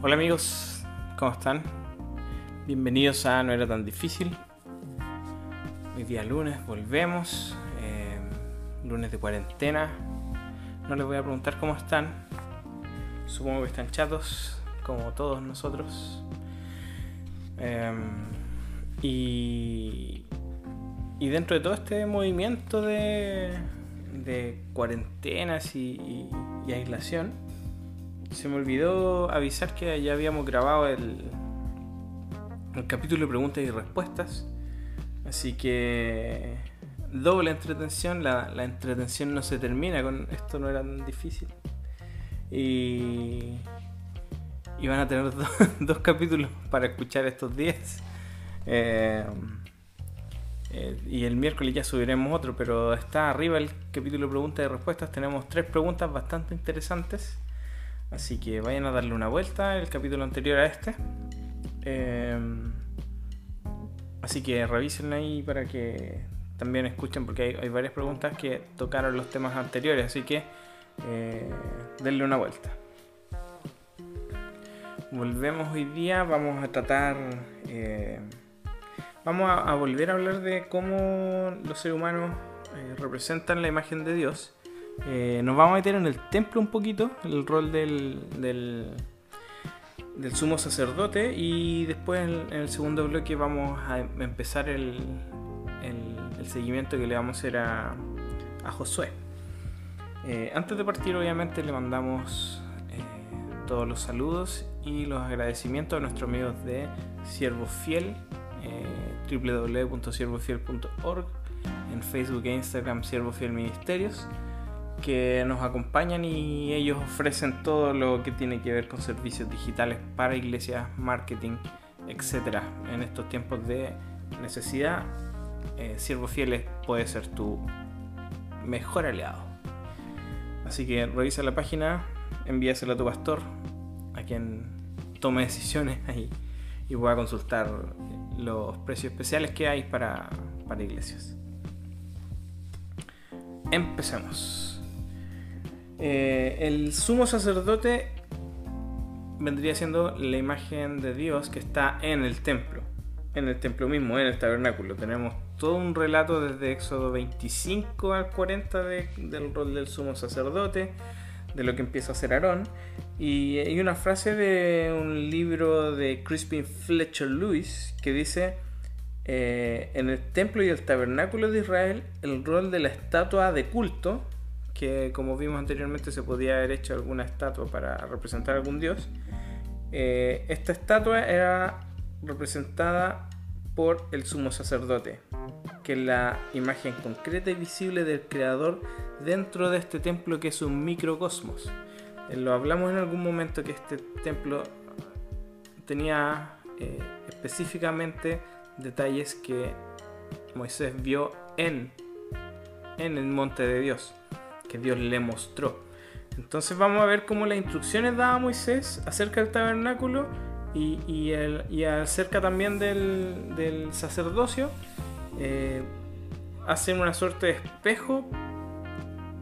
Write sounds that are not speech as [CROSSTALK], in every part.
Hola amigos, ¿cómo están? Bienvenidos a No era tan difícil. Hoy día lunes volvemos, eh, lunes de cuarentena. No les voy a preguntar cómo están. Supongo que están chatos, como todos nosotros. Y, y dentro de todo este movimiento de, de cuarentenas y, y aislación, se me olvidó avisar que ya habíamos grabado el, capítulo de preguntas y respuestas. Así que doble entretención, la, la entretención no se termina con esto no era tan difícil. Y, y van a tener [LAUGHS] do- dos capítulos para escuchar estos días. Eh, eh, y el miércoles ya subiremos otro, pero está arriba el capítulo de preguntas y respuestas. Tenemos tres preguntas bastante interesantes. Así que vayan a darle una vuelta el capítulo anterior a este. Eh, así que revisen ahí para que también escuchen, porque hay, varias preguntas que tocaron los temas anteriores. Así que eh, denle una vuelta. Volvemos hoy día, vamos a tratar... eh, vamos a, a volver a hablar de cómo los seres humanos eh, representan la imagen de Dios. Eh, nos vamos a meter en el templo un poquito, el rol del, del, sumo sacerdote y después en, el segundo bloque vamos a em- empezar el, el- seguimiento que le vamos a hacer a, a Josué. Eh, antes de partir obviamente le mandamos eh, todos los saludos y los agradecimientos a nuestros amigos de Siervo Fiel, www.siervofiel.org, en Facebook e Instagram Siervo Fiel Ministerios que nos acompañan y ellos ofrecen todo lo que tiene que ver con servicios digitales para iglesias, marketing, etcétera. En estos tiempos de necesidad, eh, Siervo Fieles puede ser tu mejor aliado. Así que revisa la página, envíasela a tu pastor, a quien tome decisiones [LAUGHS] ahí y pueda consultar los precios especiales que hay para, para iglesias. Empecemos. Eh, el sumo sacerdote vendría siendo la imagen de Dios que está en el templo, en el templo mismo, en el tabernáculo. Tenemos todo un relato desde Éxodo 25 al 40 de- del rol del sumo sacerdote, de lo que empieza a hacer Aarón. Y hay una frase de un libro de Crispin Fletcher Lewis que dice, eh, en el templo y el tabernáculo de Israel, el rol de la estatua de culto, que como vimos anteriormente se podía haber hecho alguna estatua para representar algún dios, eh, esta estatua era representada por el sumo sacerdote, que es la imagen concreta y visible del creador dentro de este templo que es un microcosmos. Eh, Lo hablamos en algún momento que este templo tenía eh, específicamente detalles que Moisés vio en, en el monte de Dios, que Dios le mostró. Entonces vamos a ver cómo las instrucciones daba Moisés acerca del tabernáculo y, y, el- y acerca también del, del sacerdocio. eh, hacen una suerte de espejo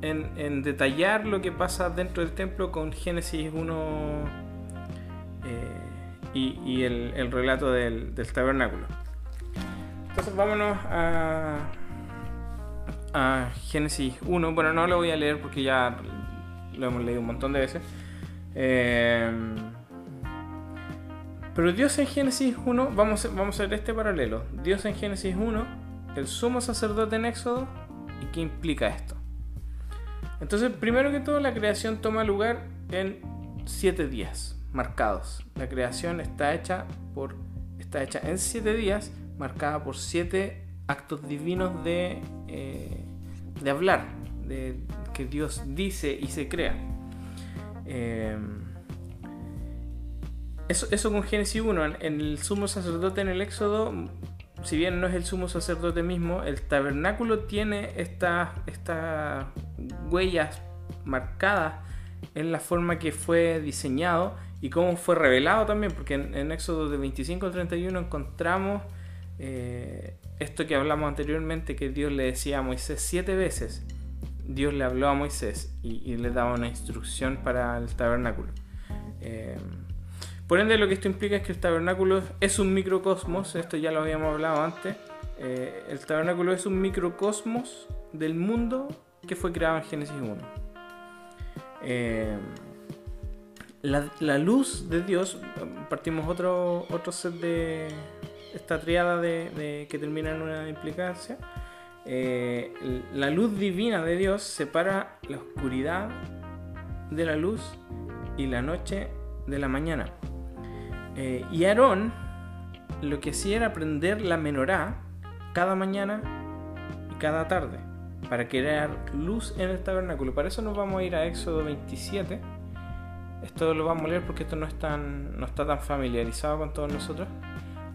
en, en detallar lo que pasa dentro del templo con Génesis 1 eh, y, y el, el relato del, del tabernáculo. Entonces vámonos a, Génesis 1. Bueno, no lo voy a leer porque ya lo hemos leído un montón de veces. Eh, pero Dios en Génesis 1, vamos, a- vamos a ver este paralelo. Dios en Génesis 1, el sumo sacerdote en Éxodo, ¿y qué implica esto? Entonces, primero que todo, la creación toma lugar en siete días marcados. La creación está hecha por está hecha en siete días, marcada por siete actos divinos de, eh, de hablar, de que Dios dice y se crea. Eh, eso, eso con Génesis 1, en, el sumo sacerdote en el Éxodo, si bien no es el sumo sacerdote mismo, el tabernáculo tiene estas estas huellas marcadas en la forma que fue diseñado y cómo fue revelado también, porque en, en Éxodo de 25 al 31 encontramos eh, esto que hablamos anteriormente, que Dios le decía a Moisés siete veces. Dios le habló a Moisés y, le daba una instrucción para el tabernáculo. Eh, Por ende, lo que esto implica es que el tabernáculo es un microcosmos, esto ya lo habíamos hablado antes. Eh, el tabernáculo es un microcosmos del mundo que fue creado en Génesis 1. Eh, la, luz de Dios, partimos otro, otro set de esta triada de, que termina en una implicancia. Eh, la luz divina de Dios separa la oscuridad de la luz y la noche de la mañana. Eh, y Aarón lo que hacía era prender la menorá cada mañana y cada tarde para crear luz en el tabernáculo. Para eso nos vamos a ir a Éxodo 27. Esto lo vamos a leer porque esto no, no está tan familiarizado con todos nosotros.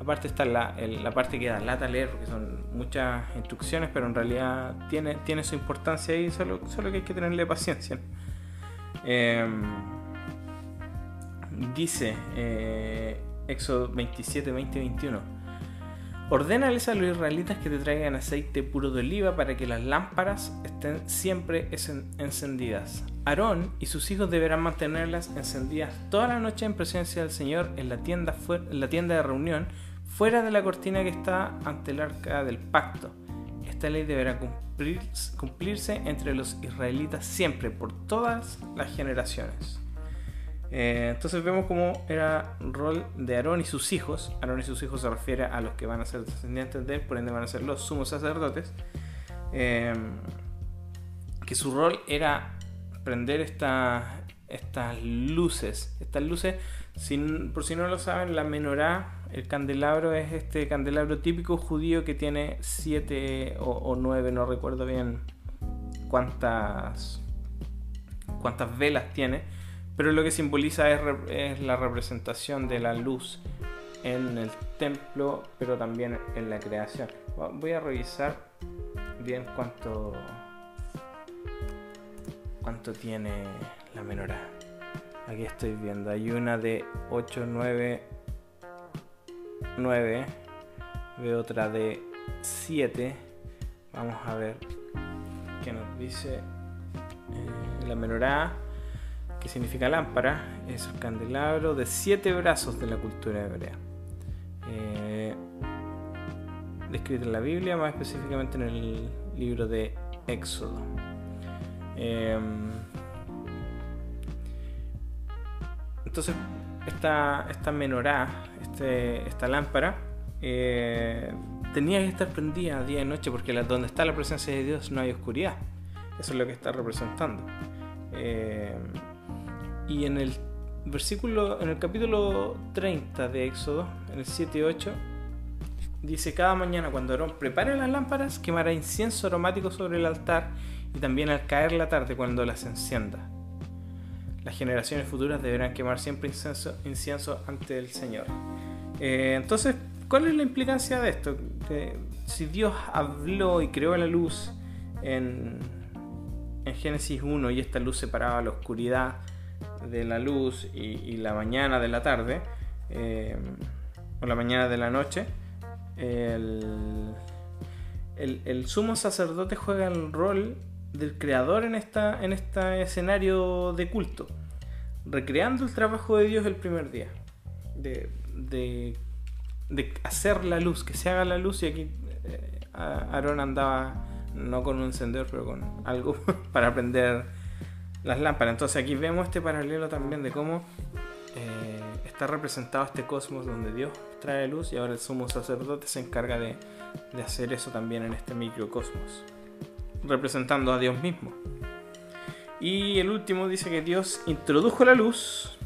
Aparte está la, la parte que da lata leer porque son muchas instrucciones, pero en realidad tiene, tiene su importancia y solo, solo que hay que tenerle paciencia. Em, dice eh, Éxodo 27, 20, 21 Ordénales a los israelitas que te traigan aceite puro de oliva para que las lámparas estén siempre encendidas. Aarón y sus hijos deberán mantenerlas encendidas toda la noche en presencia del Señor en la tienda, en la tienda de reunión, fuera de la cortina que está ante el arca del pacto. Esta ley deberá cumplirse entre los israelitas siempre, por todas las generaciones. Eh, entonces vemos cómo era el rol de Aarón y sus hijos. Aarón y sus hijos se refiere a los que van a ser descendientes de él, por ende van a ser los sumos sacerdotes. Eh, que su rol era prender estas luces. Estas luces, por si no lo saben, la menorá, el candelabro es este candelabro típico judío que tiene siete o, nueve, no recuerdo bien cuántas, cuántas velas tiene pero lo que simboliza es, la representación de la luz en el templo, pero también en la creación. Voy a revisar bien cuánto cuánto tiene la menorá. Aquí estoy viendo, hay una de 8, 9, 9, veo otra de 7. Vamos a ver qué nos dice eh, la menorá que significa lámpara, es el candelabro de siete brazos de la cultura hebrea. Eh, descrito en la Biblia, más específicamente en el libro de Éxodo. Em, entonces, esta, esta menorá, este, esta lámpara, eh, tenía que estar prendida día y noche porque donde está la presencia de Dios no hay oscuridad. Eso es lo que está representando. Eh, y en el versículo, en el capítulo 30 de Éxodo, en el 7 y 8, dice, cada mañana cuando Aarón prepare las lámparas, quemará incienso aromático sobre el altar y también al caer la tarde cuando las encienda. Las generaciones futuras deberán quemar siempre incienso, ante el Señor. Eh, entonces, ¿cuál es la implicancia de esto? si Dios habló y creó la luz en, Génesis 1 y esta luz separaba la oscuridad de la luz y, la mañana de la tarde, eh, o la mañana de la noche, el, sumo sacerdote juega el rol del creador en, esta, en este escenario de culto, recreando el trabajo de Dios el primer día, de, de, hacer la luz, que se haga la luz, y aquí eh, Aarón andaba no con un encendedor, pero con algo [LAUGHS] para prender las lámparas. Entonces aquí vemos este paralelo también de cómo eh, está representado este cosmos donde Dios trae luz y ahora el sumo sacerdote se encarga de, hacer eso también en este microcosmos, representando a Dios mismo. Y el último dice que Dios introdujo la luz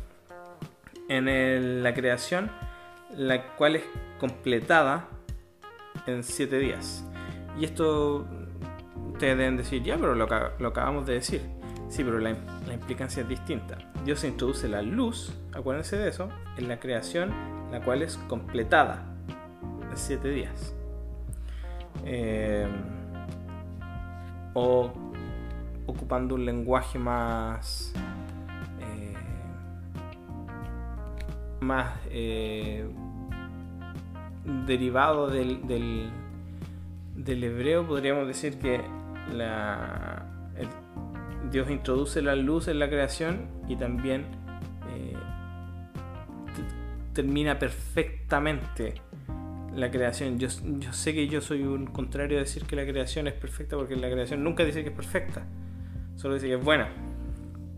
en la creación, la cual es completada en siete días. Y esto ustedes deben decir, ya, pero lo, lo acabamos de decir. Sí, pero la, implicancia es distinta. Dios introduce la luz, acuérdense de eso, en la creación, la cual es completada en siete días. Eh, o ocupando un lenguaje más eh, más eh, derivado del, del, hebreo podríamos decir que Dios introduce la luz en la creación y también eh, termina perfectamente la creación. Yo, yo, sé que yo soy un contrario a decir que la creación es perfecta porque la creación nunca dice que es perfecta, solo dice que es buena.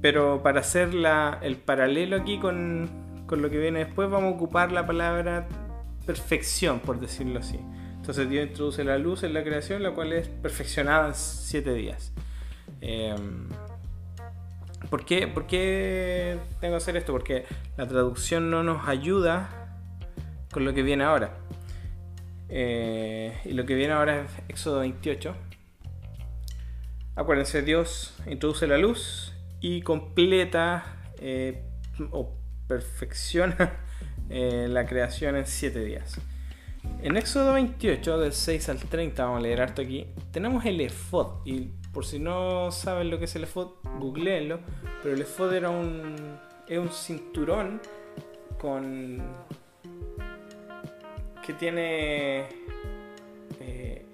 Pero para hacer la, el paralelo aquí con, con lo que viene después, vamos a ocupar la palabra perfección, por decirlo así. Entonces Dios introduce la luz en la creación, la cual es perfeccionada en siete días. Em, ¿por, qué, ¿Por qué tengo que hacer esto? Porque la traducción no nos ayuda con lo que viene ahora. Eh, y lo que viene ahora es Éxodo 28. Acuérdense, Dios introduce la luz y completa eh, o perfecciona [LAUGHS] eh, la creación en 7 días. En Éxodo 28, del 6 al 30, vamos a leer harto aquí, tenemos el efod. Y por si no saben lo que es el efod, googleenlo. Pero el efod era un, es un cinturón con que tiene. Eh,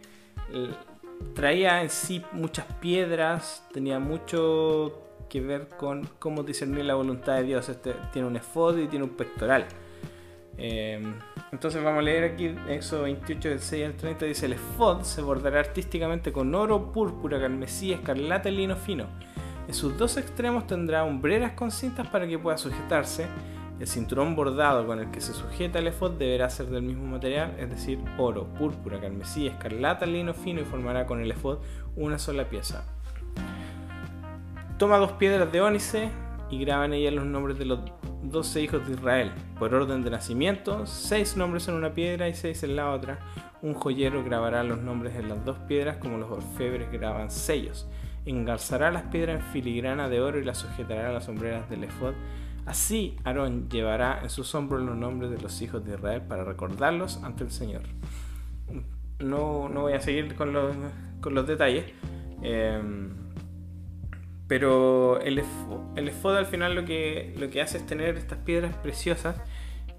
traía en sí muchas piedras, tenía mucho que ver con cómo discernir la voluntad de Dios. Este tiene un efod y tiene un pectoral. Eh, entonces vamos a leer aquí eso 28 del 6 al 30 dice el efod se bordará artísticamente con oro, púrpura, carmesí, escarlata y lino fino. En sus dos extremos tendrá hombreras con cintas para que pueda sujetarse el cinturón bordado con el que se sujeta el efod deberá ser del mismo material, es decir, oro, púrpura, carmesí, escarlata, lino fino y formará con el efod una sola pieza. Toma dos piedras de ónice y graba en ellas los nombres de los doce hijos de Israel, por orden de nacimiento, seis nombres en una piedra y seis en la otra. Un joyero grabará los nombres en las dos piedras como los orfebres graban sellos. Engarzará las piedras en filigrana de oro y las sujetará a las sombreras del efod Así Aarón llevará en sus hombros los nombres de los hijos de Israel para recordarlos ante el Señor. No, voy a seguir con los, con los detalles. Em, pero el, el al final lo que, lo que hace es tener estas piedras preciosas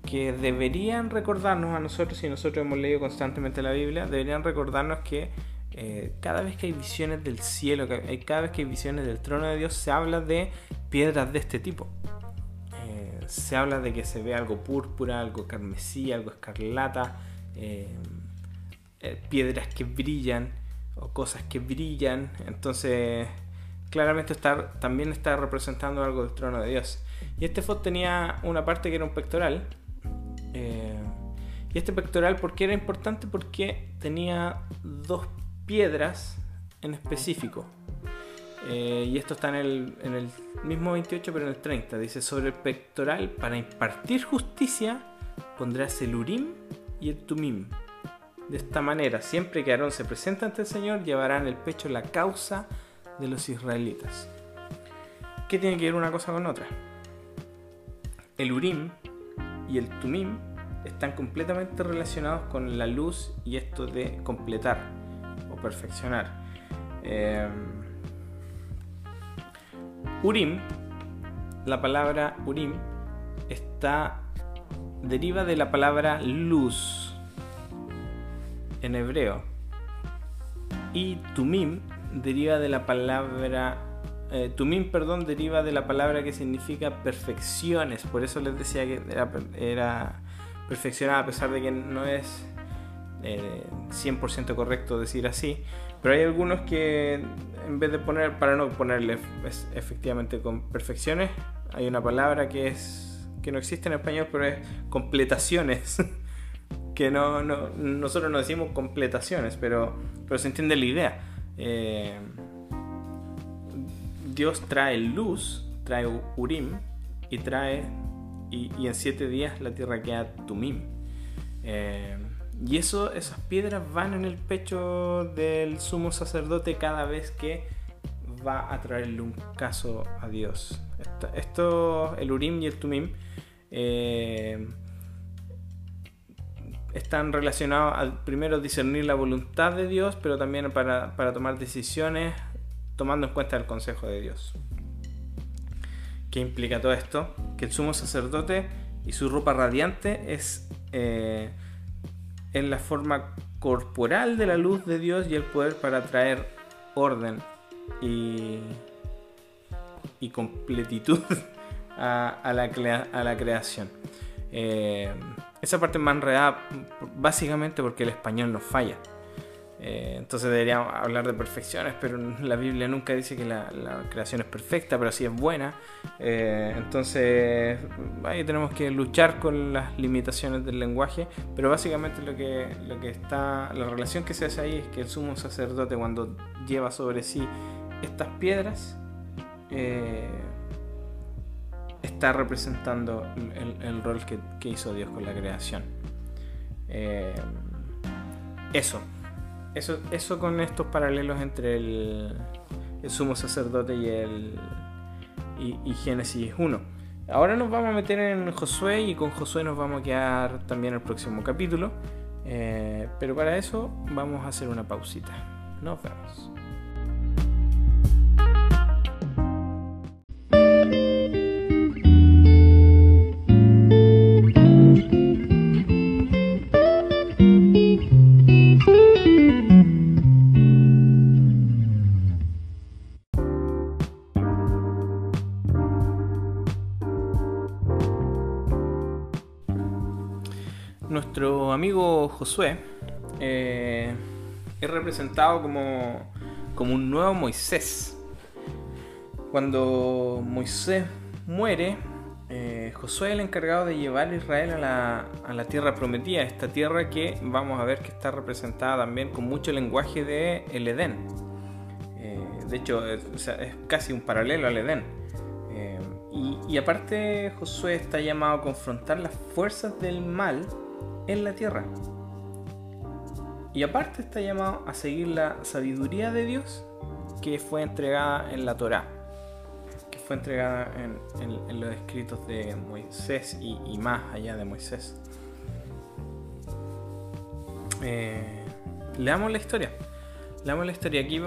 que deberían recordarnos a nosotros, si nosotros hemos leído constantemente la Biblia, deberían recordarnos que eh, cada vez que hay visiones del cielo, cada vez que hay visiones del trono de Dios, se habla de piedras de este tipo se habla de que se ve algo púrpura, algo carmesí, algo escarlata, eh, eh, piedras que brillan o cosas que brillan. Entonces, claramente está, también está representando algo del trono de Dios. Y este fot tenía una parte que era un pectoral. Eh, y este pectoral, ¿por qué era importante? Porque tenía dos piedras en específico. Eh, y esto está en el, en el mismo 28, pero en el 30. Dice, sobre el pectoral, para impartir justicia, pondrás el Urim y el Tumim. De esta manera, siempre que Aarón se presenta ante el Señor, llevará en el pecho la causa de los israelitas. ¿Qué tiene que ver una cosa con otra? El Urim y el Tumim están completamente relacionados con la luz y esto de completar o perfeccionar. Eh, Urim, la palabra Urim, está deriva de la palabra luz en hebreo. Y Tumim deriva de la palabra eh, Tumim, perdón, deriva de la palabra que significa perfecciones. Por eso les decía que era, era perfeccionada, a pesar de que no es 100% eh, correcto decir así. Pero hay algunos que en vez de poner, para no ponerle efectivamente con perfecciones, hay una palabra que es que no existe en español, pero es completaciones. [LAUGHS] que no, nosotros no decimos completaciones, pero, pero se entiende la idea. Eh, Dios trae luz, trae Urim y trae y, en siete días la tierra queda Tumim. Eh, y eso, esas piedras van en el pecho del sumo sacerdote cada vez que va a traerle un caso a Dios. Esto, el Urim y el Tumim, eh, están relacionados al primero discernir la voluntad de Dios, pero también para, tomar decisiones tomando en cuenta el consejo de Dios. ¿Qué implica todo esto? Que el sumo sacerdote y su ropa radiante es eh, en la forma corporal de la luz de Dios y el poder para traer orden y, completitud [LAUGHS] a, la, a la, creación. Eh, esa parte es más enredada básicamente porque el español nos falla. Eh, entonces deberíamos hablar de perfecciones, pero la Biblia nunca dice que la, creación es perfecta, pero sí es buena. Eh, entonces ahí tenemos que luchar con las limitaciones del lenguaje, pero básicamente lo que, lo que está, la relación que se hace ahí es que el sumo sacerdote cuando lleva sobre sí estas piedras, eh, está representando el, rol que, hizo Dios con la creación. eso, eso, eso con estos paralelos entre el, sumo sacerdote y el y, Génesis 1. Ahora nos vamos a meter en Josué y con Josué nos vamos a quedar también el próximo capítulo. Eh, pero para eso vamos a hacer una pausita. Nos vemos. Nuestro amigo Josué eh, es representado como, como un nuevo Moisés. Cuando Moisés muere, eh, Josué es el encargado de llevar a Israel a la, a la, tierra prometida, esta tierra que vamos a ver que está representada también con mucho lenguaje de el Edén. Eh, de hecho, es, casi un paralelo al Edén. y, y aparte, Josué está llamado a confrontar las fuerzas del mal en la tierra. Y aparte está llamado a seguir la sabiduría de Dios que fue entregada en la Torá, que fue entregada en, los escritos de Moisés y, más allá de Moisés. Eh, leamos la historia. Leamos la historia. Aquí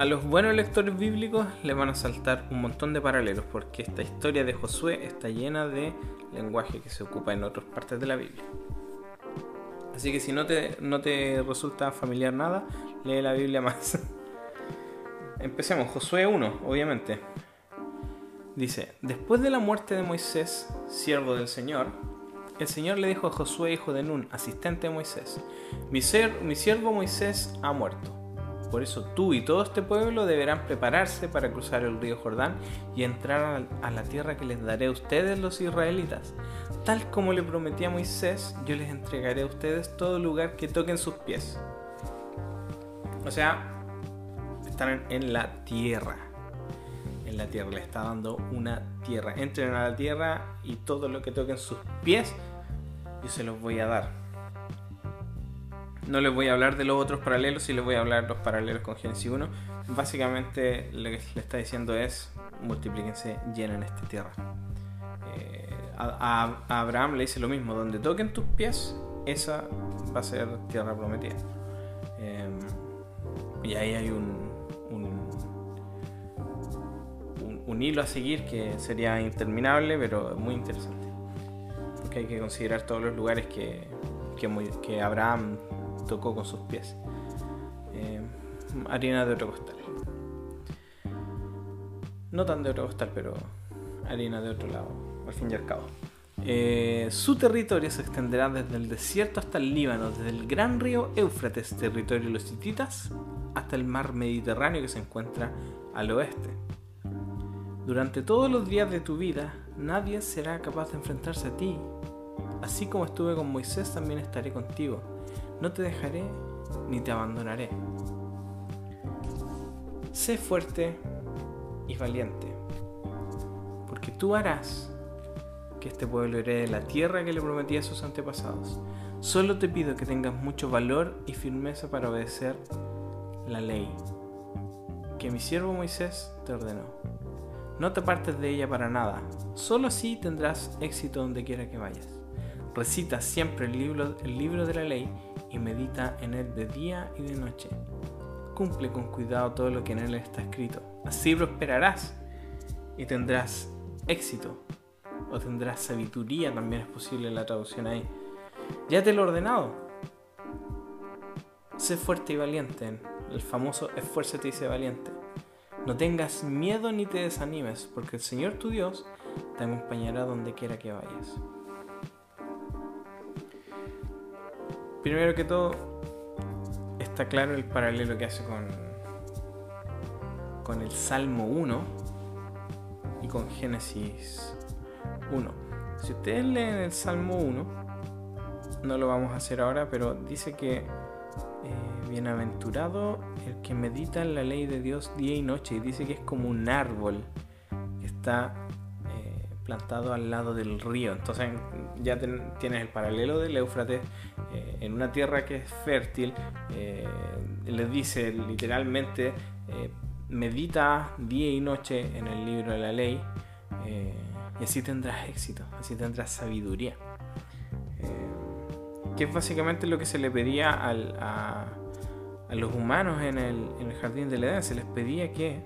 a los buenos lectores bíblicos le van a saltar un montón de paralelos porque esta historia de Josué está llena de lenguaje que se ocupa en otras partes de la Biblia. Así que si no te, no te resulta familiar nada, lee la Biblia más. [LAUGHS] Empecemos, Josué 1, obviamente. Dice, después de la muerte de Moisés, siervo del Señor, el Señor le dijo a Josué, hijo de Nun, asistente de Moisés, mi, mi siervo Moisés ha muerto por eso tú y todo este pueblo deberán prepararse para cruzar el río Jordán y entrar a la tierra que les daré a ustedes los israelitas. Tal como le prometí a Moisés, yo les entregaré a ustedes todo lugar que toquen sus pies. O sea, están en la tierra. En la tierra, le está dando una tierra. Entren a la tierra y todo lo que toquen sus pies, yo se los voy a dar. No les voy a hablar de los otros paralelos, sí les voy a hablar de los paralelos con Génesis 1. Básicamente lo que le está diciendo es multiplíquense, llenen esta tierra. Eh, a, Abraham le dice lo mismo, donde toquen tus pies, esa va a ser tierra prometida. Em, y ahí hay un, un, hilo a seguir que sería interminable, pero muy interesante. Porque hay que considerar todos los lugares que, que, que Abraham tocó con sus pies. Eh, harina de otro costal. No tan de otro costal, pero harina de otro lado, al fin y al cabo. Eh, su territorio se extenderá desde el desierto hasta el Líbano, desde el gran río Éufrates, territorio de los hititas, hasta el mar Mediterráneo que se encuentra al oeste. Durante todos los días de tu vida, nadie será capaz de enfrentarse a ti. Así como estuve con Moisés, también estaré contigo no te dejaré ni te abandonaré. Sé fuerte y valiente, porque tú harás que este pueblo herede la tierra que le prometí a sus antepasados. Solo te pido que tengas mucho valor y firmeza para obedecer la ley que mi siervo Moisés te ordenó. No te apartes de ella para nada, solo así tendrás éxito donde quiera que vayas. Recita siempre el libro, el libro de la ley y medita en él de día y de noche. Cumple con cuidado todo lo que en él está escrito. Así prosperarás y tendrás éxito. O tendrás sabiduría, también es posible la traducción ahí. Ya te lo he ordenado. Sé fuerte y valiente. El famoso esfuérzate y sé valiente. No tengas miedo ni te desanimes, porque el Señor tu Dios te acompañará donde quiera que vayas. Primero que todo, está claro el paralelo que hace con, con el Salmo 1 y con Génesis 1. Si ustedes leen el Salmo 1, no lo vamos a hacer ahora, pero dice que eh, bienaventurado el que medita en la ley de Dios día y noche, y dice que es como un árbol que está eh, plantado al lado del río. Entonces ya tienes el paralelo del Éufrates eh, en una tierra que es fértil. le dice literalmente, medita día y noche en el libro de la ley. y así tendrás éxito, así tendrás sabiduría que es básicamente lo que se le pedía a, los humanos en el, jardín del Edén. Se les pedía que,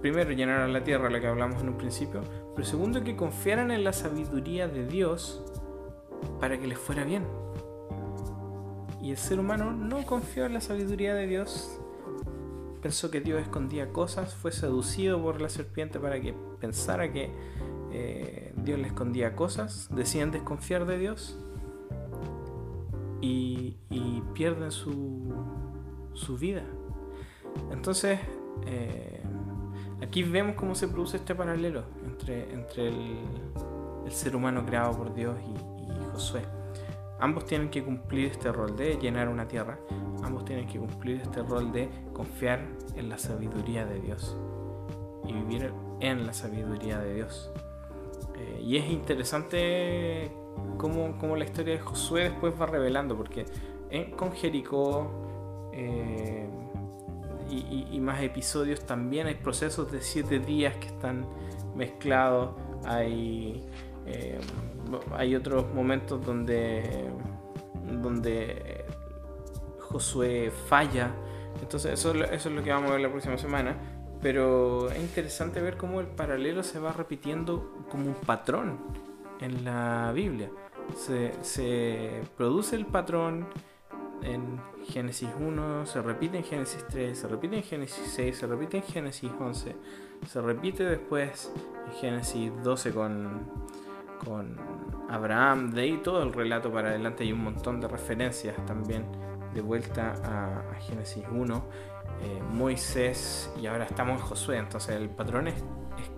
primero, llenaran la tierra, la que hablamos en un principio, pero segundo, que confiaran en la sabiduría de Dios para que les fuera bien. Y el ser humano no confió en la sabiduría de Dios, pensó que Dios escondía cosas, fue seducido por la serpiente para que pensara que eh, Dios le escondía cosas, decían desconfiar de Dios y, pierden su, su, vida. Entonces, eh, aquí vemos cómo se produce este paralelo entre, entre el, ser humano creado por Dios y, Josué. Ambos tienen que cumplir este rol de llenar una tierra, ambos tienen que cumplir este rol de confiar en la sabiduría de Dios y vivir en la sabiduría de Dios. Eh, y es interesante cómo, la historia de Josué después va revelando, porque con Jericó eh, y, más episodios también hay procesos de siete días que están mezclados, hay, eh, hay otros momentos donde, donde Josué falla, entonces eso, es lo que vamos a ver la próxima semana. Pero es interesante ver cómo el paralelo se va repitiendo como un patrón en la Biblia. Se, produce el patrón en Génesis 1, se repite en Génesis 3, se repite en Génesis 6, se repite en Génesis 11, se repite después en Génesis 12 con, con Abraham, de ahí todo el relato para adelante hay un montón de referencias también de vuelta a, Génesis 1, eh, Moisés y ahora estamos en Josué, entonces el patrón es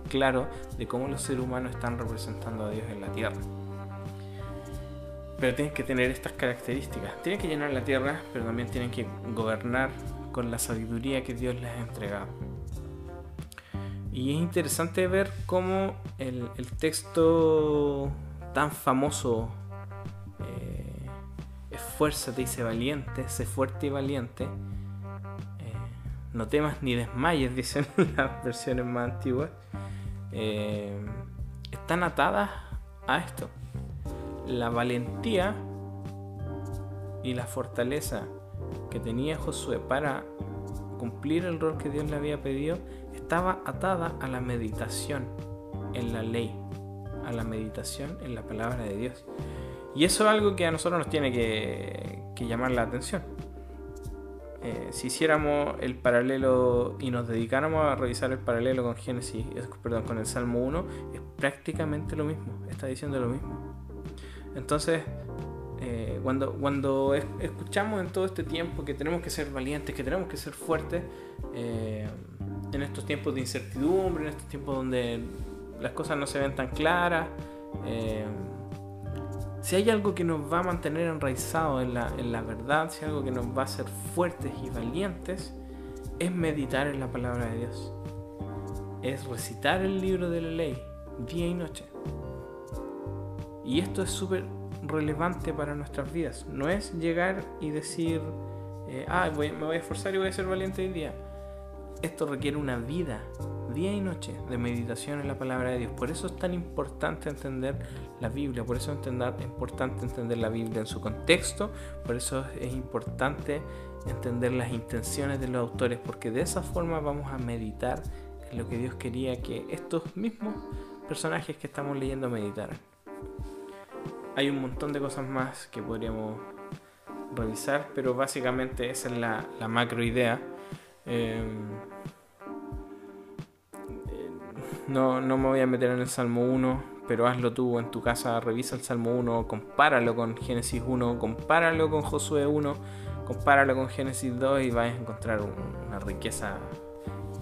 claro de cómo los seres humanos están representando a Dios en la tierra. Pero tienen que tener estas características. Tienen que llenar la tierra, pero también tienen que gobernar con la sabiduría que Dios les ha entregado. Y es interesante ver cómo el, texto tan famoso, eh, esfuérzate y sé valiente, sé fuerte y valiente, eh, no temas ni desmayes, [LAUGHS] dicen las versiones más antiguas, eh, están atadas a esto. La valentía y la fortaleza que tenía Josué para cumplir el rol que Dios le había pedido estaba atada a la meditación en la ley, a la meditación en la palabra de Dios. Y eso es algo que a nosotros nos tiene que, llamar la atención. Eh, si hiciéramos el paralelo y nos dedicáramos a revisar el paralelo con Génesis, perdón, con el Salmo 1, es prácticamente lo mismo, está diciendo lo mismo. Entonces, eh, cuando, cuando escuchamos en todo este tiempo que tenemos que ser valientes, que tenemos que ser fuertes, eh, en estos tiempos de incertidumbre, en estos tiempos donde las cosas no se ven tan claras, si hay algo que nos va a mantener enraizados en la, en la verdad, si hay algo que nos va a hacer fuertes y valientes, es meditar en la palabra de Dios. Es recitar el libro de la ley día y noche. Y esto es súper relevante para nuestras vidas. No es llegar y decir, eh, ah, me voy a esforzar y voy a ser valiente hoy día. Esto requiere una vida, día y noche, de meditación en la palabra de Dios. Por eso es tan importante entender la Biblia, por eso es importante entender la Biblia en su contexto, por eso es importante entender las intenciones de los autores, porque de esa forma vamos a meditar en lo que Dios quería que estos mismos personajes que estamos leyendo meditaran. Hay un montón de cosas más que podríamos revisar, pero básicamente esa es la, la macro idea. Em, no, no me voy a meter en el Salmo 1 pero hazlo tú en tu casa, revisa el Salmo 1, compáralo con Génesis 1, compáralo con Josué 1, compáralo con Génesis 2 y vas a encontrar una riqueza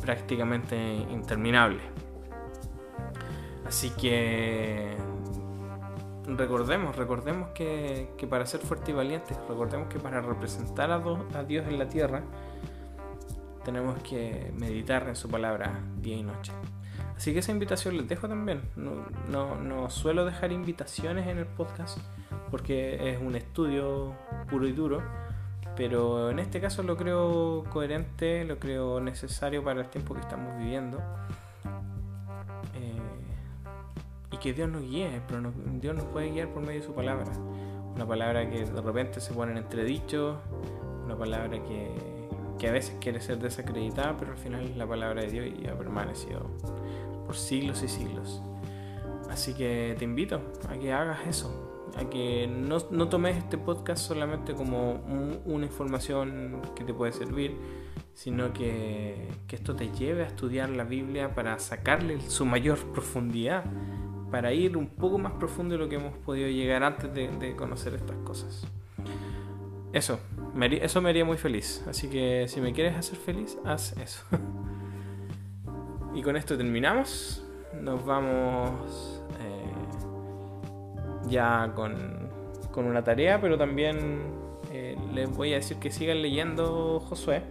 prácticamente interminable. Así que recordemos, recordemos que, para ser fuertes y valientes, recordemos que para representar a, Dios en la tierra, tenemos que meditar en su palabra día y noche. Así que esa invitación les dejo también. No, no, suelo dejar invitaciones en el podcast porque es un estudio puro y duro. Pero en este caso lo creo coherente, lo creo necesario para el tiempo que estamos viviendo. Que Dios nos guíe, pero Dios nos puede guiar por medio de su palabra. Una palabra que de repente se pone en entredicho, una palabra que, que a veces quiere ser desacreditada, pero al final es la palabra de Dios y ha permanecido por siglos y siglos. Así que te invito a que hagas eso, a que no, tomes este podcast solamente como una información que te puede servir, sino que, esto te lleve a estudiar la Biblia para sacarle su mayor profundidad, para ir un poco más profundo de lo que hemos podido llegar antes de, conocer estas cosas. Eso, eso me haría muy feliz, así que si me quieres hacer feliz, haz eso. [LAUGHS] Y con esto terminamos. Nos vamos eh, ya con, una tarea, pero también eh, les voy a decir que sigan leyendo Josué.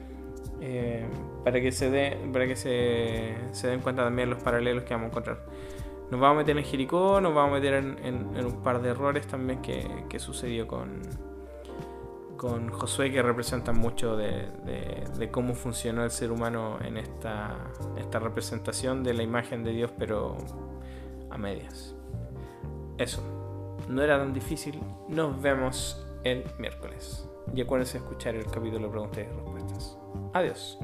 Eh, para que se para que se, den cuenta también los paralelos que vamos a encontrar. Nos vamos a meter en Jericó, nos vamos a meter en, un par de errores también que, que sucedió con, con Josué que representan mucho de, cómo funcionó el ser humano en esta, esta representación de la imagen de Dios, pero a medias. Eso, no era tan difícil. Nos vemos el miércoles. Y acuérdense de escuchar el capítulo preguntas y respuestas. Adiós.